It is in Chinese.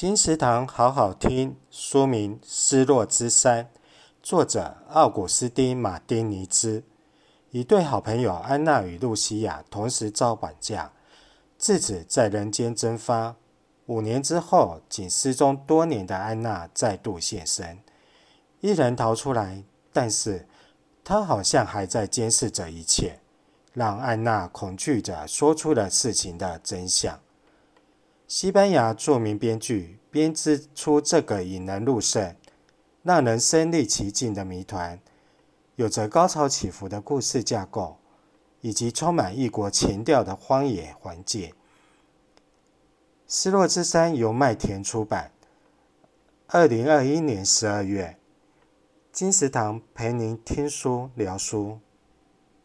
金石堂好好听，书名《失落之山》，作者奥古斯丁·马丁尼兹。一对好朋友安娜与露西亚同时遭绑架，自此在人间蒸发。五年之后，仅失踪多年的安娜再度现身，一人逃出来，但是她好像还在监视着一切，让安娜恐惧着说出了事情的真相。西班牙著名编剧编织出这个引人入胜、让人身历其境的谜团，有着高潮起伏的故事架构，以及充满异国情调的荒野环境。《失落之山》由麦田出版，二零二一年十二月。金石堂陪您听书聊书。